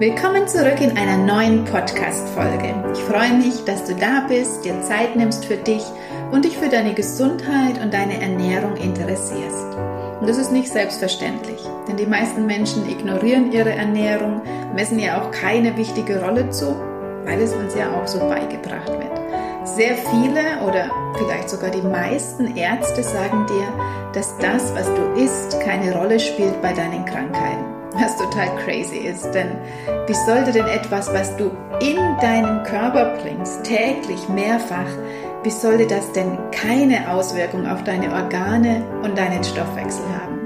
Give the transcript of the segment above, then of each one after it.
Willkommen zurück in einer neuen Podcast-Folge. Ich freue mich, dass du da bist, dir Zeit nimmst für dich und dich für deine Gesundheit und deine Ernährung interessierst. Und das ist nicht selbstverständlich, denn die meisten Menschen ignorieren ihre Ernährung, messen ihr auch keine wichtige Rolle zu, weil es uns ja auch so beigebracht wird. Sehr viele oder vielleicht sogar die meisten Ärzte sagen dir, dass das, was du isst, keine Rolle spielt bei deinen Krankheiten. Was total crazy ist, denn wie sollte denn etwas, was du in deinen Körper bringst, täglich mehrfach, wie sollte das denn keine Auswirkung auf deine Organe und deinen Stoffwechsel haben?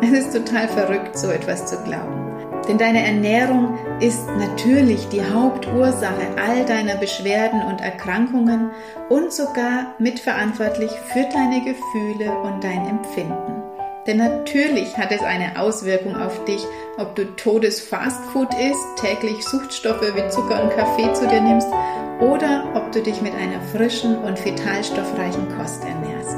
Es ist total verrückt, so etwas zu glauben. Denn deine Ernährung ist natürlich die Hauptursache all deiner Beschwerden und Erkrankungen und sogar mitverantwortlich für deine Gefühle und dein Empfinden. Denn natürlich hat es eine Auswirkung auf dich, ob du totes Fastfood isst, täglich Suchtstoffe wie Zucker und Kaffee zu dir nimmst oder ob du dich mit einer frischen und vitalstoffreichen Kost ernährst.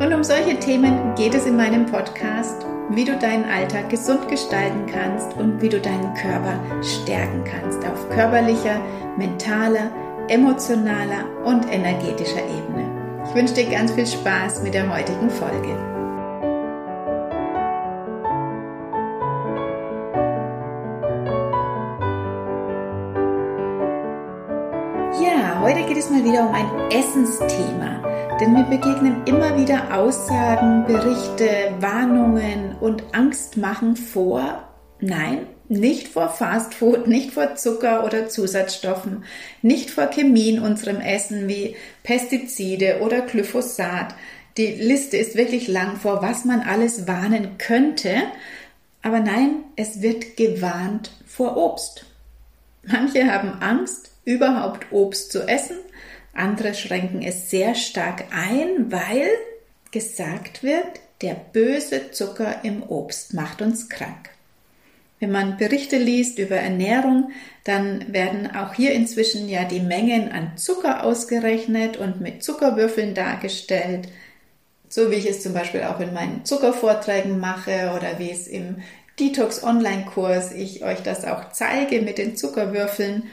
Und um solche Themen geht es in meinem Podcast wie du deinen Alltag gesund gestalten kannst und wie du deinen Körper stärken kannst auf körperlicher, mentaler, emotionaler und energetischer Ebene. Ich wünsche dir ganz viel Spaß mit der heutigen Folge. Es mal wieder um ein Essensthema. Denn mir begegnen immer wieder Aussagen, Berichte, Warnungen und Angstmachen vor, nein, nicht vor Fastfood, nicht vor Zucker oder Zusatzstoffen, nicht vor Chemie in unserem Essen wie Pestizide oder Glyphosat. Die Liste ist wirklich lang, vor was man alles warnen könnte. Aber nein, es wird gewarnt vor Obst. Manche haben Angst, überhaupt Obst zu essen andere schränken es sehr stark ein, weil gesagt wird, der böse Zucker im Obst macht uns krank. Wenn man Berichte liest über Ernährung, dann werden auch hier inzwischen ja die Mengen an Zucker ausgerechnet und mit Zuckerwürfeln dargestellt, so wie ich es zum Beispiel auch in meinen Zuckervorträgen mache oder wie es im Detox Online-Kurs ich euch das auch zeige mit den Zuckerwürfeln.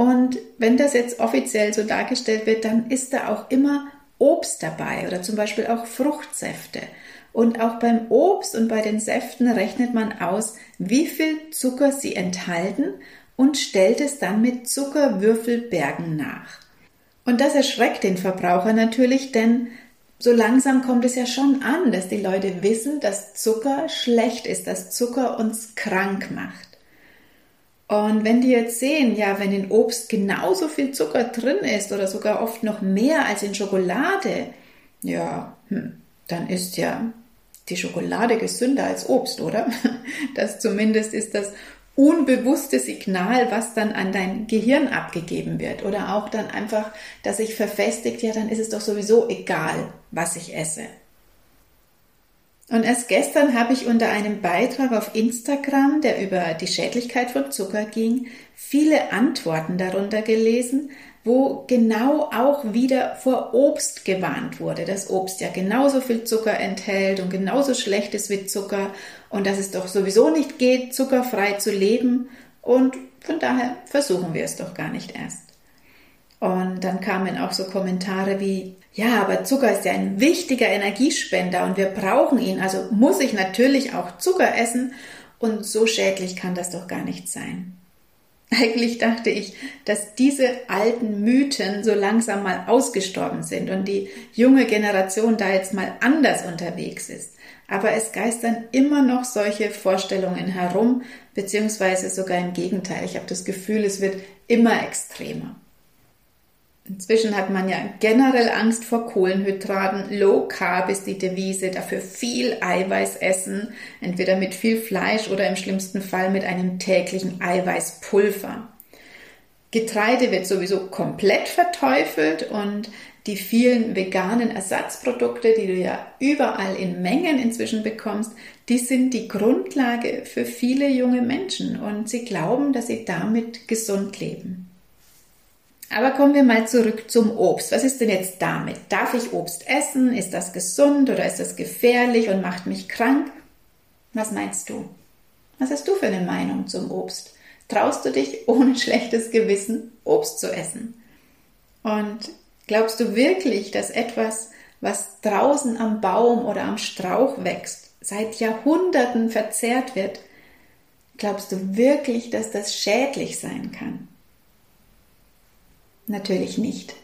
Und wenn das jetzt offiziell so dargestellt wird, dann ist da auch immer Obst dabei oder zum Beispiel auch Fruchtsäfte. Und auch beim Obst und bei den Säften rechnet man aus, wie viel Zucker sie enthalten und stellt es dann mit Zuckerwürfelbergen nach. Und das erschreckt den Verbraucher natürlich, denn so langsam kommt es ja schon an, dass die Leute wissen, dass Zucker schlecht ist, dass Zucker uns krank macht. Und wenn die jetzt sehen, ja, wenn in Obst genauso viel Zucker drin ist oder sogar oft noch mehr als in Schokolade, ja, hm, dann ist ja die Schokolade gesünder als Obst, oder? Das zumindest ist das unbewusste Signal, was dann an dein Gehirn abgegeben wird. Oder auch dann einfach, dass sich verfestigt, ja, dann ist es doch sowieso egal, was ich esse. Und erst gestern habe ich unter einem Beitrag auf Instagram, der über die Schädlichkeit von Zucker ging, viele Antworten darunter gelesen, wo genau auch wieder vor Obst gewarnt wurde, dass Obst ja genauso viel Zucker enthält und genauso schlecht ist wie Zucker und dass es doch sowieso nicht geht, zuckerfrei zu leben und von daher versuchen wir es doch gar nicht erst. Und dann kamen auch so Kommentare wie, ja, aber Zucker ist ja ein wichtiger Energiespender und wir brauchen ihn, also muss ich natürlich auch Zucker essen und so schädlich kann das doch gar nicht sein. Eigentlich dachte ich, dass diese alten Mythen so langsam mal ausgestorben sind und die junge Generation da jetzt mal anders unterwegs ist. Aber es geistern immer noch solche Vorstellungen herum, beziehungsweise sogar im Gegenteil. Ich habe das Gefühl, es wird immer extremer. Inzwischen hat man ja generell Angst vor Kohlenhydraten. Low Carb ist die Devise, dafür viel Eiweiß essen, entweder mit viel Fleisch oder im schlimmsten Fall mit einem täglichen Eiweißpulver. Getreide wird sowieso komplett verteufelt und die vielen veganen Ersatzprodukte, die du ja überall in Mengen inzwischen bekommst, die sind die Grundlage für viele junge Menschen und sie glauben, dass sie damit gesund leben. Aber kommen wir mal zurück zum Obst. Was ist denn jetzt damit? Darf ich Obst essen? Ist das gesund oder ist das gefährlich und macht mich krank? Was meinst du? Was hast du für eine Meinung zum Obst? traust du dich ohne schlechtes Gewissen Obst zu essen? Und glaubst du wirklich, dass etwas, was draußen am Baum oder am Strauch wächst, seit Jahrhunderten verzehrt wird, glaubst du wirklich, dass das schädlich sein kann? Natürlich nicht.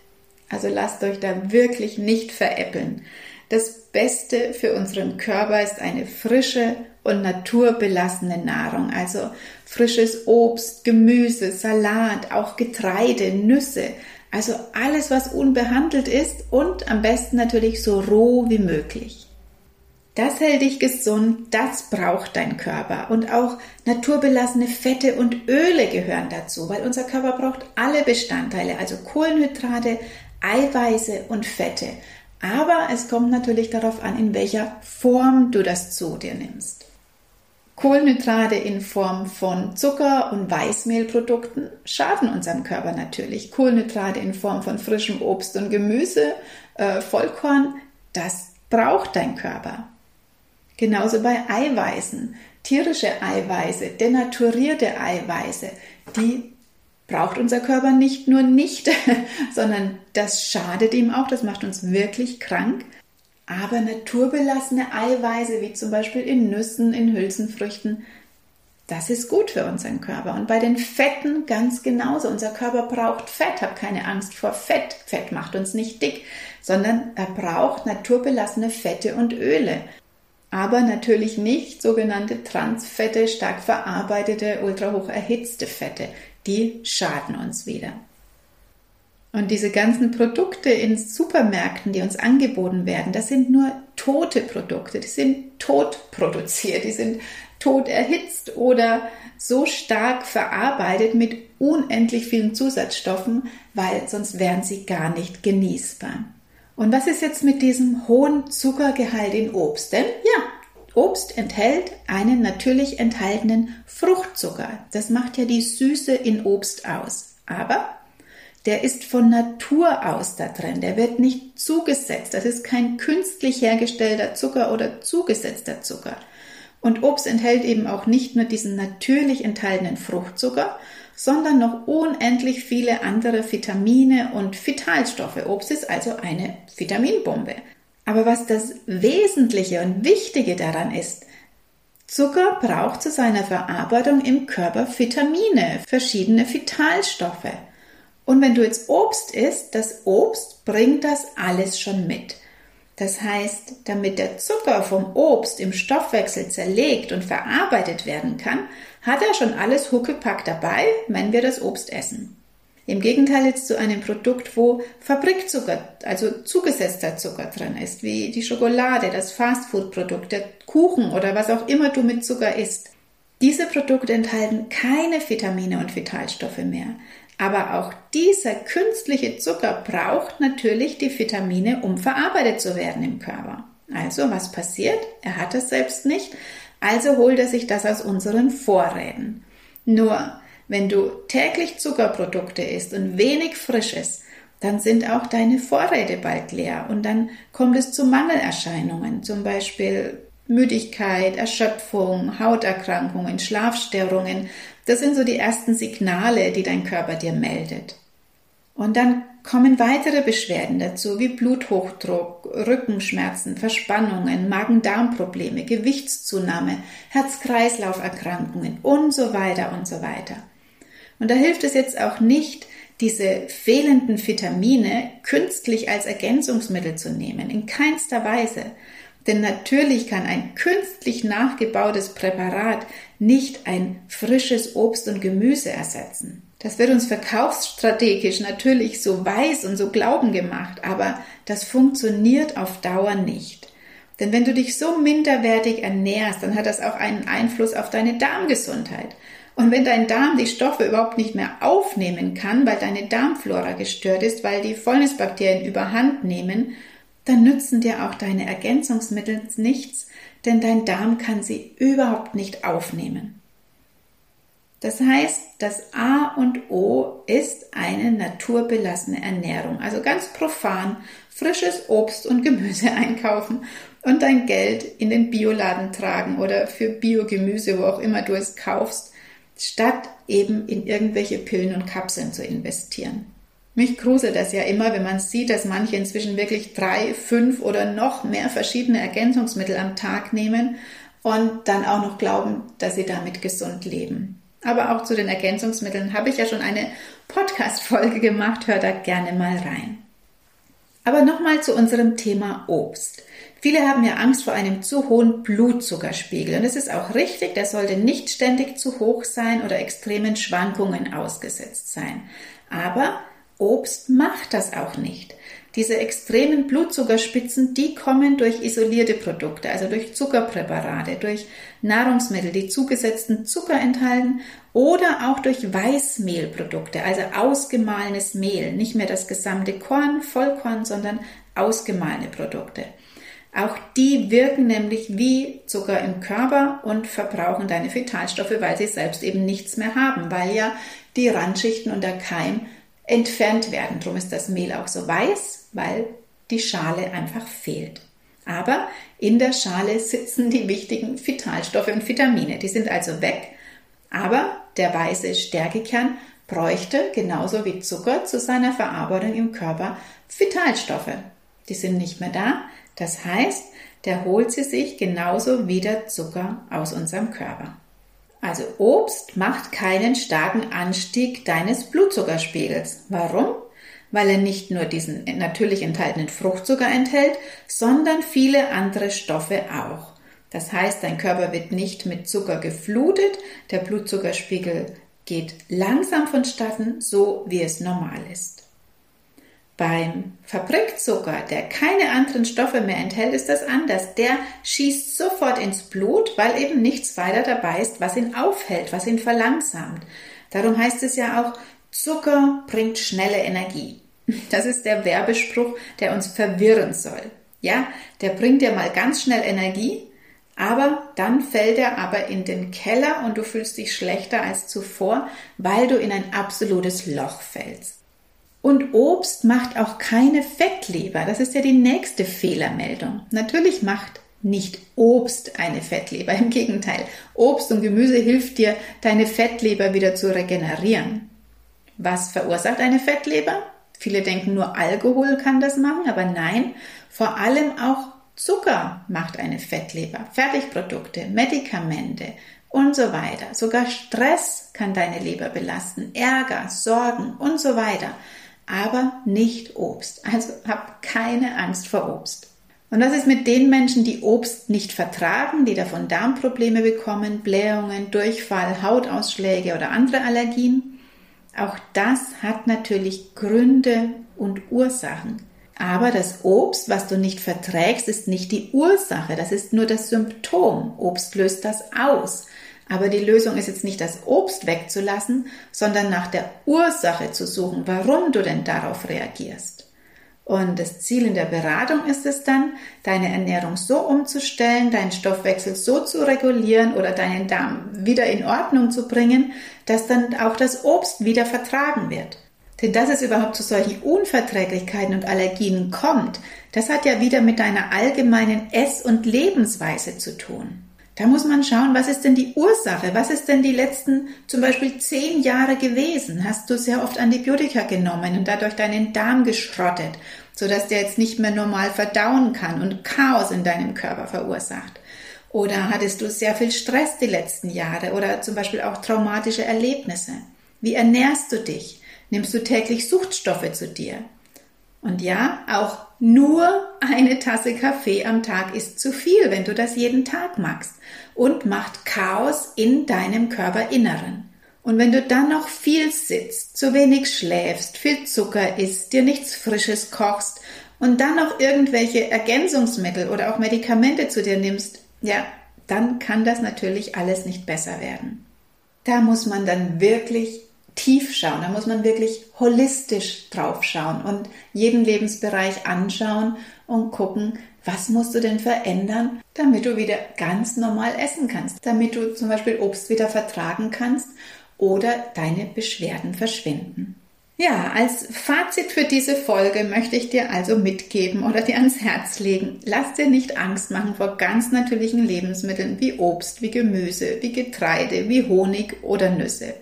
Also lasst euch da wirklich nicht veräppeln. Das Beste für unseren Körper ist eine frische und naturbelassene Nahrung, also frisches Obst, Gemüse, Salat, auch Getreide, Nüsse, also alles, was unbehandelt ist und am besten natürlich so roh wie möglich. Das hält dich gesund, das braucht dein Körper. Und auch naturbelassene Fette und Öle gehören dazu, weil unser Körper braucht alle Bestandteile, also Kohlenhydrate, Eiweiße und Fette. Aber es kommt natürlich darauf an, in welcher Form du das zu dir nimmst. Kohlenhydrate in Form von Zucker und Weißmehlprodukten schaden unserem Körper natürlich. Kohlenhydrate in Form von frischem Obst und Gemüse, äh, Vollkorn, das braucht dein Körper. Genauso bei Eiweißen. Tierische Eiweiße, denaturierte Eiweiße, die braucht unser Körper nicht nur nicht, sondern das schadet ihm auch, das macht uns wirklich krank. Aber naturbelassene Eiweiße, wie zum Beispiel in Nüssen, in Hülsenfrüchten, das ist gut für unseren Körper. Und bei den Fetten ganz genauso. Unser Körper braucht Fett. Hab keine Angst vor Fett. Fett macht uns nicht dick, sondern er braucht naturbelassene Fette und Öle aber natürlich nicht sogenannte Transfette, stark verarbeitete, ultrahoch erhitzte Fette. Die schaden uns wieder. Und diese ganzen Produkte in Supermärkten, die uns angeboten werden, das sind nur tote Produkte. Die sind tot produziert, die sind tot erhitzt oder so stark verarbeitet mit unendlich vielen Zusatzstoffen, weil sonst wären sie gar nicht genießbar. Und was ist jetzt mit diesem hohen Zuckergehalt in Obst? Denn ja, Obst enthält einen natürlich enthaltenen Fruchtzucker. Das macht ja die Süße in Obst aus. Aber der ist von Natur aus da drin. Der wird nicht zugesetzt. Das ist kein künstlich hergestellter Zucker oder zugesetzter Zucker. Und Obst enthält eben auch nicht nur diesen natürlich enthaltenen Fruchtzucker, sondern noch unendlich viele andere Vitamine und Vitalstoffe. Obst ist also eine Vitaminbombe. Aber was das Wesentliche und Wichtige daran ist, Zucker braucht zu seiner Verarbeitung im Körper Vitamine, verschiedene Vitalstoffe. Und wenn du jetzt Obst isst, das Obst bringt das alles schon mit. Das heißt, damit der Zucker vom Obst im Stoffwechsel zerlegt und verarbeitet werden kann, hat er schon alles Huckepack dabei, wenn wir das Obst essen. Im Gegenteil jetzt zu einem Produkt, wo Fabrikzucker, also zugesetzter Zucker drin ist, wie die Schokolade, das Fastfood-Produkt, der Kuchen oder was auch immer du mit Zucker isst. Diese Produkte enthalten keine Vitamine und Vitalstoffe mehr. Aber auch dieser künstliche Zucker braucht natürlich die Vitamine, um verarbeitet zu werden im Körper. Also, was passiert? Er hat es selbst nicht, also holt er sich das aus unseren Vorräten. Nur, wenn du täglich Zuckerprodukte isst und wenig Frisches, dann sind auch deine Vorräte bald leer und dann kommt es zu Mangelerscheinungen, zum Beispiel Müdigkeit, Erschöpfung, Hauterkrankungen, Schlafstörungen, das sind so die ersten Signale, die dein Körper dir meldet. Und dann kommen weitere Beschwerden dazu, wie Bluthochdruck, Rückenschmerzen, Verspannungen, Magen-Darm-Probleme, Gewichtszunahme, Herz-Kreislauf-Erkrankungen und so weiter und so weiter. Und da hilft es jetzt auch nicht, diese fehlenden Vitamine künstlich als Ergänzungsmittel zu nehmen, in keinster Weise. Denn natürlich kann ein künstlich nachgebautes Präparat nicht ein frisches Obst und Gemüse ersetzen. Das wird uns verkaufsstrategisch natürlich so weiß und so glauben gemacht, aber das funktioniert auf Dauer nicht. Denn wenn du dich so minderwertig ernährst, dann hat das auch einen Einfluss auf deine Darmgesundheit. Und wenn dein Darm die Stoffe überhaupt nicht mehr aufnehmen kann, weil deine Darmflora gestört ist, weil die Fäulnisbakterien überhand nehmen, dann nützen dir auch deine Ergänzungsmittel nichts, denn dein Darm kann sie überhaupt nicht aufnehmen. Das heißt, das A und O ist eine naturbelassene Ernährung. Also ganz profan frisches Obst und Gemüse einkaufen und dein Geld in den Bioladen tragen oder für Biogemüse, wo auch immer du es kaufst. statt eben in irgendwelche Pillen und Kapseln zu investieren. Mich gruselt das ja immer, wenn man sieht, dass manche inzwischen wirklich drei, fünf oder noch mehr verschiedene Ergänzungsmittel am Tag nehmen und dann auch noch glauben, dass sie damit gesund leben. Aber auch zu den Ergänzungsmitteln habe ich ja schon eine Podcast-Folge gemacht, hör da gerne mal rein. Aber nochmal zu unserem Thema Obst. Viele haben ja Angst vor einem zu hohen Blutzuckerspiegel und es ist auch richtig, der sollte nicht ständig zu hoch sein oder extremen Schwankungen ausgesetzt sein. Aber Obst macht das auch nicht. Diese extremen Blutzuckerspitzen, die kommen durch isolierte Produkte, also durch Zuckerpräparate, durch Nahrungsmittel, die zugesetzten Zucker enthalten oder auch durch Weißmehlprodukte, also ausgemahlenes Mehl, nicht mehr das gesamte Korn, Vollkorn, sondern ausgemahlene Produkte. Auch die wirken nämlich wie Zucker im Körper und verbrauchen deine Vitalstoffe, weil sie selbst eben nichts mehr haben, weil ja die Randschichten und der Keim entfernt werden. Darum ist das Mehl auch so weiß, weil die Schale einfach fehlt. Aber in der Schale sitzen die wichtigen Vitalstoffe und Vitamine. Die sind also weg. Aber der weiße Stärkekern bräuchte genauso wie Zucker zu seiner Verarbeitung im Körper Vitalstoffe. Die sind nicht mehr da. Das heißt, der holt sie sich genauso wie der Zucker aus unserem Körper. Also Obst macht keinen starken Anstieg deines Blutzuckerspiegels. Warum? Weil er nicht nur diesen natürlich enthaltenen Fruchtzucker enthält, sondern viele andere Stoffe auch. Das heißt, dein Körper wird nicht mit Zucker geflutet, der Blutzuckerspiegel geht langsam vonstatten, so wie es normal ist. Beim Fabrikzucker, der keine anderen Stoffe mehr enthält, ist das anders. Der schießt sofort ins Blut, weil eben nichts weiter dabei ist, was ihn aufhält, was ihn verlangsamt. Darum heißt es ja auch, Zucker bringt schnelle Energie. Das ist der Werbespruch, der uns verwirren soll. Ja, der bringt dir mal ganz schnell Energie, aber dann fällt er aber in den Keller und du fühlst dich schlechter als zuvor, weil du in ein absolutes Loch fällst. Und Obst macht auch keine Fettleber. Das ist ja die nächste Fehlermeldung. Natürlich macht nicht Obst eine Fettleber. Im Gegenteil, Obst und Gemüse hilft dir, deine Fettleber wieder zu regenerieren. Was verursacht eine Fettleber? Viele denken nur Alkohol kann das machen, aber nein, vor allem auch Zucker macht eine Fettleber. Fertigprodukte, Medikamente und so weiter. Sogar Stress kann deine Leber belasten, Ärger, Sorgen und so weiter aber nicht Obst. Also hab keine Angst vor Obst. Und was ist mit den Menschen, die Obst nicht vertragen, die davon Darmprobleme bekommen, Blähungen, Durchfall, Hautausschläge oder andere Allergien? Auch das hat natürlich Gründe und Ursachen. Aber das Obst, was du nicht verträgst, ist nicht die Ursache, das ist nur das Symptom. Obst löst das aus. Aber die Lösung ist jetzt nicht das Obst wegzulassen, sondern nach der Ursache zu suchen, warum du denn darauf reagierst. Und das Ziel in der Beratung ist es dann, deine Ernährung so umzustellen, deinen Stoffwechsel so zu regulieren oder deinen Darm wieder in Ordnung zu bringen, dass dann auch das Obst wieder vertragen wird. Denn dass es überhaupt zu solchen Unverträglichkeiten und Allergien kommt, das hat ja wieder mit deiner allgemeinen Ess- und Lebensweise zu tun. Da muss man schauen, was ist denn die Ursache? Was ist denn die letzten zum Beispiel zehn Jahre gewesen? Hast du sehr oft Antibiotika genommen und dadurch deinen Darm geschrottet, sodass der jetzt nicht mehr normal verdauen kann und Chaos in deinem Körper verursacht? Oder hattest du sehr viel Stress die letzten Jahre oder zum Beispiel auch traumatische Erlebnisse? Wie ernährst du dich? Nimmst du täglich Suchtstoffe zu dir? Und ja, auch nur eine Tasse Kaffee am Tag ist zu viel, wenn du das jeden Tag machst und macht Chaos in deinem Körperinneren. Und wenn du dann noch viel sitzt, zu wenig schläfst, viel Zucker isst, dir nichts Frisches kochst und dann noch irgendwelche Ergänzungsmittel oder auch Medikamente zu dir nimmst, ja, dann kann das natürlich alles nicht besser werden. Da muss man dann wirklich tief schauen, da muss man wirklich holistisch drauf schauen und jeden Lebensbereich anschauen und gucken, was musst du denn verändern, damit du wieder ganz normal essen kannst, damit du zum Beispiel Obst wieder vertragen kannst oder deine Beschwerden verschwinden. Ja, als Fazit für diese Folge möchte ich dir also mitgeben oder dir ans Herz legen. Lass dir nicht Angst machen vor ganz natürlichen Lebensmitteln wie Obst, wie Gemüse, wie Getreide, wie Honig oder Nüsse.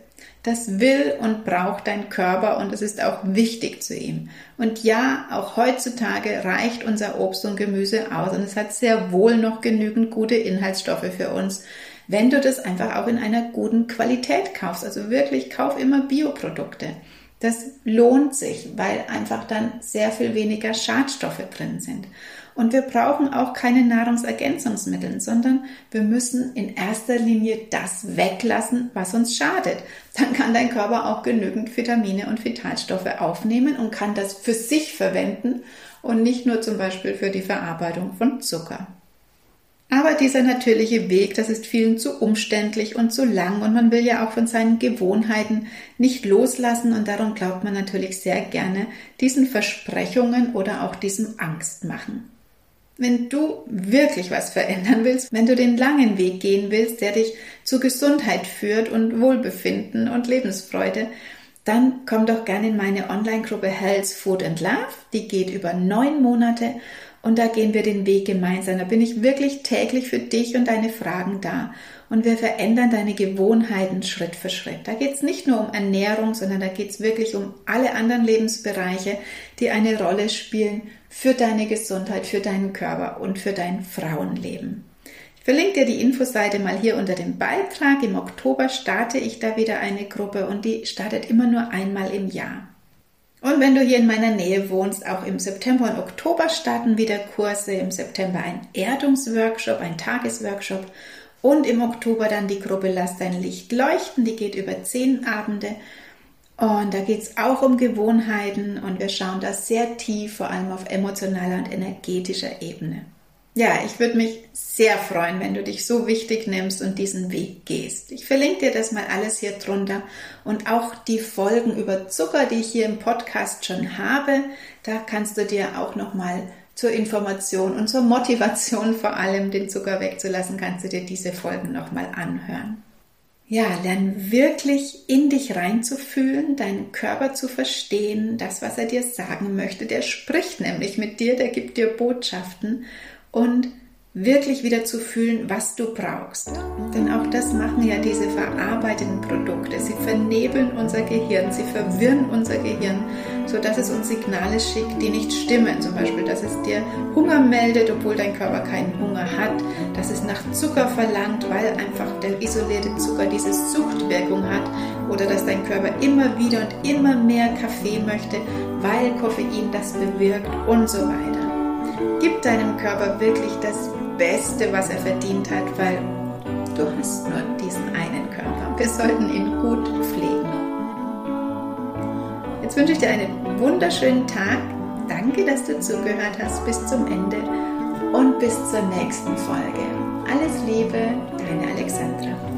Das will und braucht dein Körper und es ist auch wichtig zu ihm. Und ja, auch heutzutage reicht unser Obst und Gemüse aus und es hat sehr wohl noch genügend gute Inhaltsstoffe für uns, wenn du das einfach auch in einer guten Qualität kaufst. Also wirklich kauf immer Bioprodukte. Das lohnt sich, weil einfach dann sehr viel weniger Schadstoffe drin sind. Und wir brauchen auch keine Nahrungsergänzungsmittel, sondern wir müssen in erster Linie das weglassen, was uns schadet. Dann kann dein Körper auch genügend Vitamine und Vitalstoffe aufnehmen und kann das für sich verwenden und nicht nur zum Beispiel für die Verarbeitung von Zucker. Aber dieser natürliche Weg, das ist vielen zu umständlich und zu lang und man will ja auch von seinen Gewohnheiten nicht loslassen und darum glaubt man natürlich sehr gerne diesen Versprechungen oder auch diesem Angstmachen. Wenn du wirklich was verändern willst, wenn du den langen Weg gehen willst, der dich zu Gesundheit führt und Wohlbefinden und Lebensfreude, dann komm doch gerne in meine Online-Gruppe Health, Food and Love. Die geht über neun Monate und da gehen wir den Weg gemeinsam. Da bin ich wirklich täglich für dich und deine Fragen da. Und wir verändern deine Gewohnheiten Schritt für Schritt. Da geht es nicht nur um Ernährung, sondern da geht es wirklich um alle anderen Lebensbereiche, die eine Rolle spielen für deine Gesundheit, für deinen Körper und für dein Frauenleben. Ich verlinke dir die Infoseite mal hier unter dem Beitrag. Im Oktober starte ich da wieder eine Gruppe und die startet immer nur einmal im Jahr. Und wenn du hier in meiner Nähe wohnst, auch im September und Oktober starten wieder Kurse. Im September ein Erdungsworkshop, ein Tagesworkshop und im Oktober dann die Gruppe Lass dein Licht leuchten. Die geht über zehn Abende. Und da geht es auch um Gewohnheiten und wir schauen da sehr tief, vor allem auf emotionaler und energetischer Ebene. Ja, ich würde mich sehr freuen, wenn du dich so wichtig nimmst und diesen Weg gehst. Ich verlinke dir das mal alles hier drunter und auch die Folgen über Zucker, die ich hier im Podcast schon habe. Da kannst du dir auch noch mal zur Information und zur Motivation vor allem den Zucker wegzulassen, kannst du dir diese Folgen noch mal anhören. Ja, lern wirklich in dich reinzufühlen, deinen Körper zu verstehen, das, was er dir sagen möchte. Der spricht nämlich mit dir, der gibt dir Botschaften und wirklich wieder zu fühlen, was du brauchst. Denn auch das machen ja diese verarbeiteten Produkte. Sie vernebeln unser Gehirn, sie verwirren unser Gehirn, sodass es uns Signale schickt, die nicht stimmen. Zum Beispiel, dass es dir Hunger meldet, obwohl dein Körper keinen Hunger hat, dass es nach Zucker verlangt, weil einfach der isolierte Zucker diese Suchtwirkung hat oder dass dein Körper immer wieder und immer mehr Kaffee möchte, weil Koffein das bewirkt und so weiter. Gib deinem Körper wirklich das Beste, was er verdient hat, weil du hast nur diesen einen Körper. Wir sollten ihn gut pflegen. Jetzt wünsche ich dir einen wunderschönen Tag. Danke, dass du zugehört hast bis zum Ende und bis zur nächsten Folge. Alles Liebe, deine Alexandra.